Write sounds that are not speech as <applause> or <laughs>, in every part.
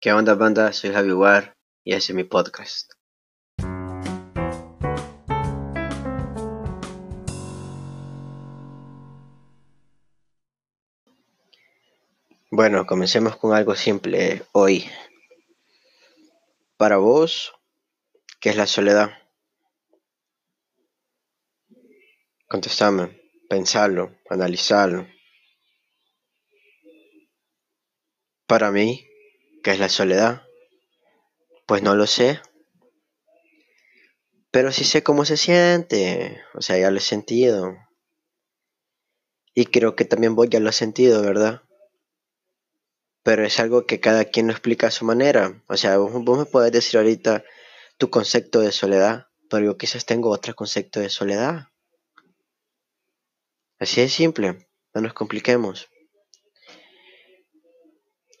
¿Qué onda banda? Soy Javi War y ese es mi podcast. Bueno, comencemos con algo simple hoy. Para vos, ¿qué es la soledad? Contestame, pensarlo, analizarlo. Para mí, ¿qué es la soledad? Pues no lo sé. Pero sí sé cómo se siente. O sea, ya lo he sentido. Y creo que también vos ya lo has sentido, ¿verdad? Pero es algo que cada quien lo explica a su manera. O sea, vos, vos me podés decir ahorita tu concepto de soledad, pero yo quizás tengo otro concepto de soledad. Así de simple, no nos compliquemos.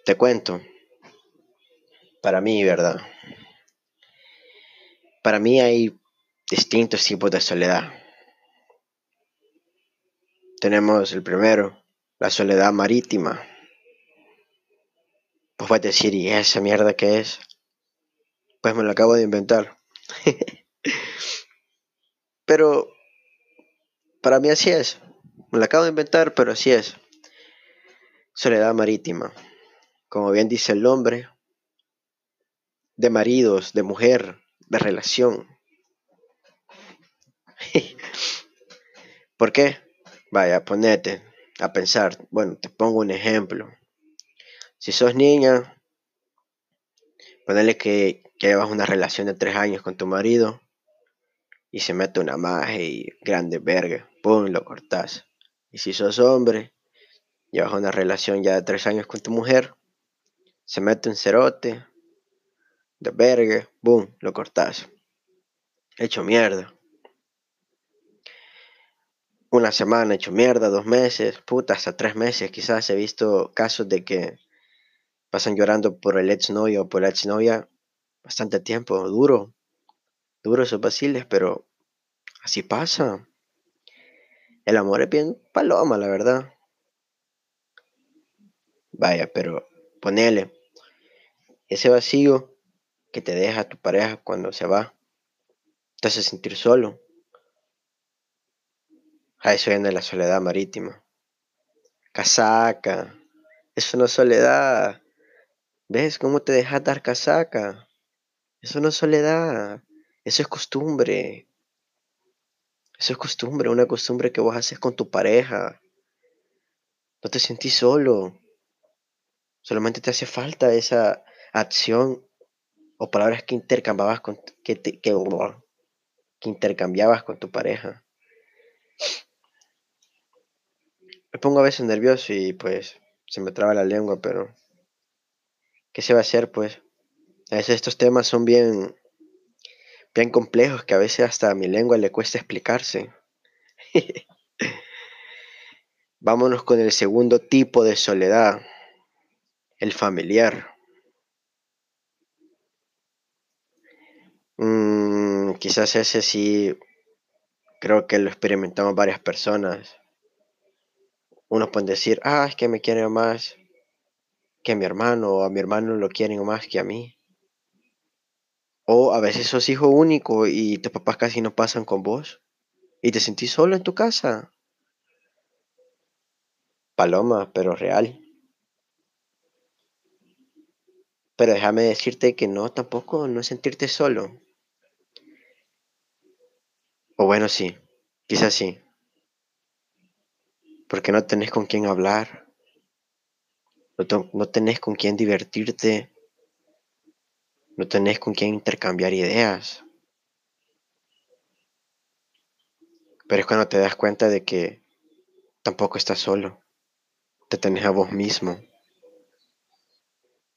Te cuento. Para mí, ¿verdad? Para mí hay distintos tipos de soledad. Tenemos el primero, la soledad marítima. Pues vas a decir, ¿y esa mierda qué es? Pues me lo acabo de inventar. <laughs> pero para mí así es. Me lo acabo de inventar, pero así es. Soledad marítima. Como bien dice el nombre, de maridos, de mujer, de relación. <laughs> ¿Por qué? Vaya, ponete a pensar. Bueno, te pongo un ejemplo. Si sos niña, ponele que, llevas una relación de tres años con tu marido y se mete una magia y grande verga, pum, lo cortás. Y si sos hombre, llevas una relación ya de tres años con tu mujer, se mete un cerote, de verga, boom, lo cortás. Hecho mierda. Una semana hecho mierda, dos meses, puta, hasta tres meses quizás he visto casos de que pasan llorando por el ex novio o por la ex novia bastante tiempo, duro, duro esos vaciles, pero así pasa. El amor es bien paloma, la verdad. Vaya, pero ponele ese vacío que te deja tu pareja cuando se va, te hace sentir solo. A eso viene la soledad marítima. Casaca. Es soledad. ¿Ves cómo te dejas dar casaca? Eso no soledad. Eso es costumbre. Eso es costumbre, una costumbre que vos haces con tu pareja. No te sentís solo. Solamente te hace falta esa acción o palabras que intercambiabas con que, que, que intercambiabas con tu pareja. Me pongo a veces nervioso y pues se me traba la lengua, pero ¿qué se va a hacer pues? A veces estos temas son bien bien complejos que a veces hasta a mi lengua le cuesta explicarse. <laughs> Vámonos con el segundo tipo de soledad, el familiar. Mm, quizás ese sí, creo que lo experimentamos varias personas. Unos pueden decir, ah, es que me quieren más que a mi hermano, o a mi hermano lo quieren más que a mí. O a veces sos hijo único y tus papás casi no pasan con vos y te sentís solo en tu casa. Paloma, pero real. Pero déjame decirte que no, tampoco, no sentirte solo. O bueno, sí, quizás sí. Porque no tenés con quién hablar. No, no tenés con quién divertirte no tenés con quién intercambiar ideas. Pero es cuando te das cuenta de que tampoco estás solo. Te tenés a vos mismo.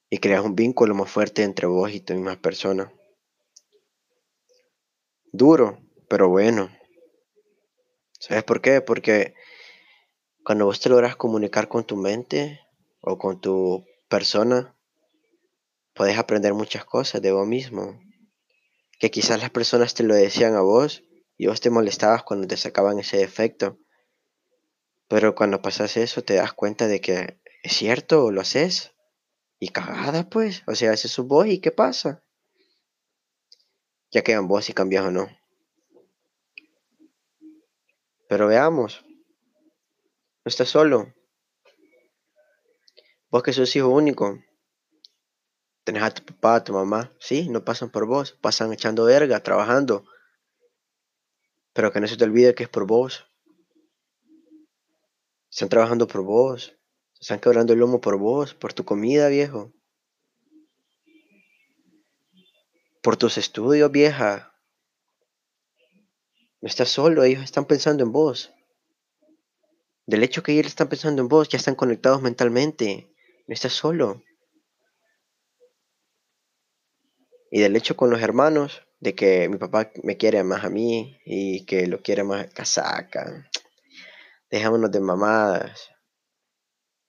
Y creas un vínculo más fuerte entre vos y tu misma persona. Duro, pero bueno. ¿Sabes por qué? Porque cuando vos te logras comunicar con tu mente o con tu persona, puedes aprender muchas cosas de vos mismo. Que quizás las personas te lo decían a vos y vos te molestabas cuando te sacaban ese defecto. Pero cuando pasas eso te das cuenta de que es cierto, lo haces. Y cagada, pues. O sea, ese es su voz y ¿qué pasa? Ya quedan vos si cambias o no. Pero veamos. No estás solo. Vos que sos hijo único. Tenés a tu papá, a tu mamá. Sí, no pasan por vos. Pasan echando verga, trabajando. Pero que no se te olvide que es por vos. Están trabajando por vos. Están quebrando el lomo por vos, por tu comida, viejo. Por tus estudios, vieja. No estás solo, ellos están pensando en vos. Del hecho que ellos están pensando en vos, ya están conectados mentalmente. No estás solo. Y del hecho con los hermanos, de que mi papá me quiere más a mí y que lo quiere más casaca. Dejémonos de mamadas.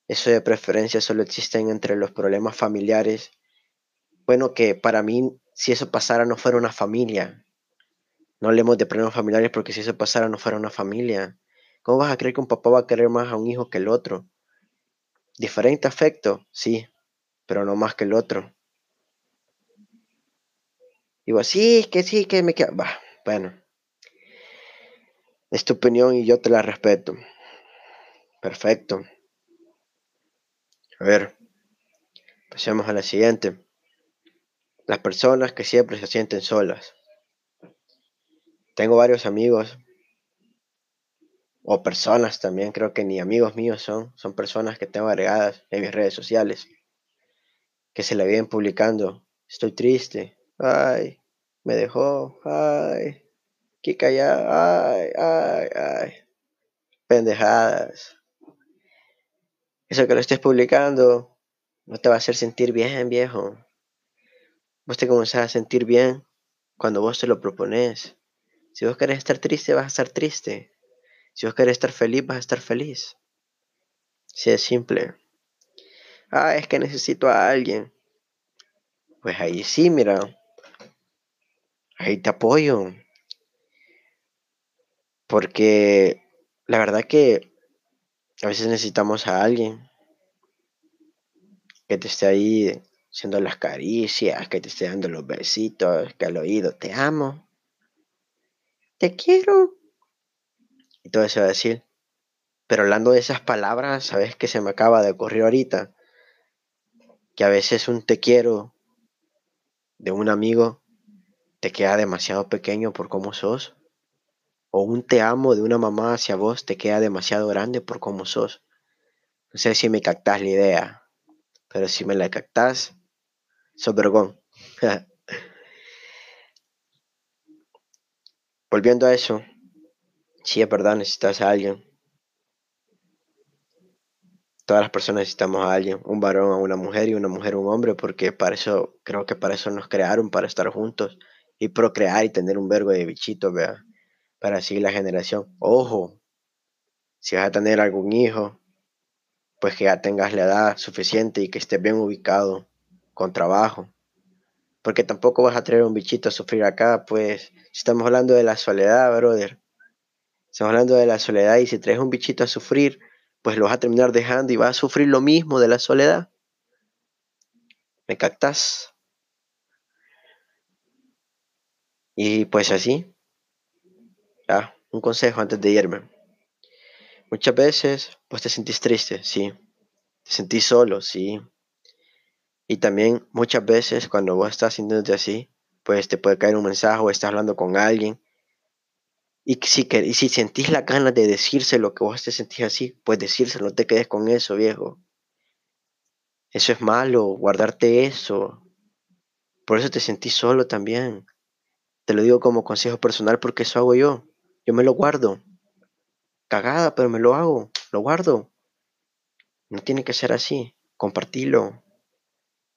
Eso de preferencia solo existen entre los problemas familiares. Bueno, que para mí, si eso pasara, no fuera una familia. No hablemos de problemas familiares porque si eso pasara, no fuera una familia. ¿Cómo vas a creer que un papá va a querer más a un hijo que el otro? Diferente afecto, sí, pero no más que el otro. Digo, sí, que sí, que me queda. bueno. Es tu opinión y yo te la respeto. Perfecto. A ver, pasemos a la siguiente. Las personas que siempre se sienten solas. Tengo varios amigos o personas también, creo que ni amigos míos son, son personas que tengo agregadas en mis redes sociales, que se le vienen publicando, estoy triste, ay, me dejó, ay, qué callada, ay, ay, ay, pendejadas. Eso que lo estés publicando no te va a hacer sentir bien, viejo. Vos te comenzás a sentir bien cuando vos te lo propones. Si vos querés estar triste, vas a estar triste. Si vos querés estar feliz, vas a estar feliz. Si es simple. Ah, es que necesito a alguien. Pues ahí sí, mira. Ahí te apoyo. Porque la verdad que a veces necesitamos a alguien que te esté ahí haciendo las caricias, que te esté dando los besitos, que al oído te amo, te quiero. Y todo eso va a decir. Pero hablando de esas palabras, ¿sabes qué se me acaba de ocurrir ahorita? Que a veces un te quiero de un amigo te queda demasiado pequeño por cómo sos. O un te amo de una mamá hacia vos te queda demasiado grande por cómo sos. No sé si me captás la idea, pero si me la captás, sos vergón. <laughs> Volviendo a eso, si es verdad, necesitas a alguien. Todas las personas necesitamos a alguien, un varón a una mujer y una mujer a un hombre, porque para eso, creo que para eso nos crearon, para estar juntos y procrear y tener un vergo de bichitos, vea, para seguir la generación. Ojo, si vas a tener algún hijo, pues que ya tengas la edad suficiente y que estés bien ubicado, con trabajo. Porque tampoco vas a traer un bichito a sufrir acá, pues estamos hablando de la soledad, brother. Estamos hablando de la soledad y si traes un bichito a sufrir, pues lo vas a terminar dejando y vas a sufrir lo mismo de la soledad. ¿Me captas? Y pues así, ya, un consejo antes de irme. Muchas veces, pues te sentís triste, sí. Te sentís solo, sí. Y también muchas veces cuando vos estás sintiéndote así, pues te puede caer un mensaje o estás hablando con alguien. Y si, y si sentís la ganas de decirse lo que vos te sentís así, pues decírselo, no te quedes con eso, viejo. Eso es malo, guardarte eso. Por eso te sentís solo también. Te lo digo como consejo personal porque eso hago yo. Yo me lo guardo. Cagada, pero me lo hago. Lo guardo. No tiene que ser así. Compartilo.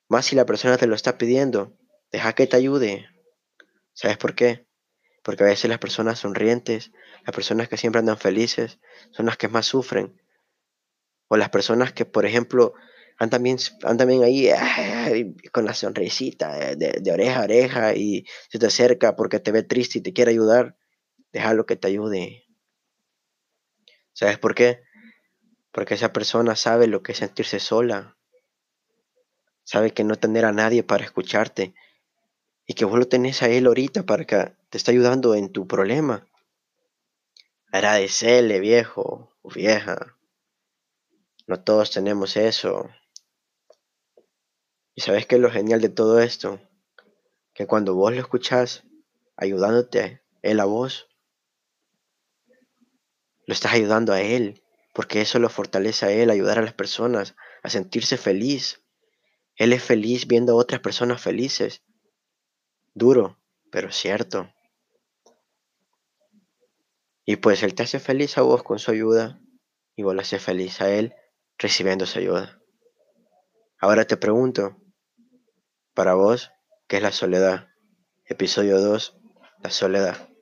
Más si la persona te lo está pidiendo. Deja que te ayude. ¿Sabes por qué? Porque a veces las personas sonrientes, las personas que siempre andan felices, son las que más sufren. O las personas que, por ejemplo, andan ahí con la sonrisita de, oreja a oreja y se te acerca porque te ve triste y te quiere ayudar, déjalo que te ayude. ¿Sabes por qué? Porque esa persona sabe lo que es sentirse sola. Sabe que no tener a nadie para escucharte y que vos lo tenés a él ahorita para que te está ayudando en tu problema. Agradecele, viejo o vieja. No todos tenemos eso. ¿Y sabes qué es lo genial de todo esto? Que cuando vos lo escuchás ayudándote, él a vos, lo estás ayudando a él, porque eso lo fortalece a él, ayudar a las personas a sentirse feliz. Él es feliz viendo a otras personas felices. Duro, pero cierto. Y pues Él te hace feliz a vos con su ayuda y vos le haces feliz a Él recibiendo su ayuda. Ahora te pregunto, para vos, ¿qué es la soledad? Episodio 2, la soledad.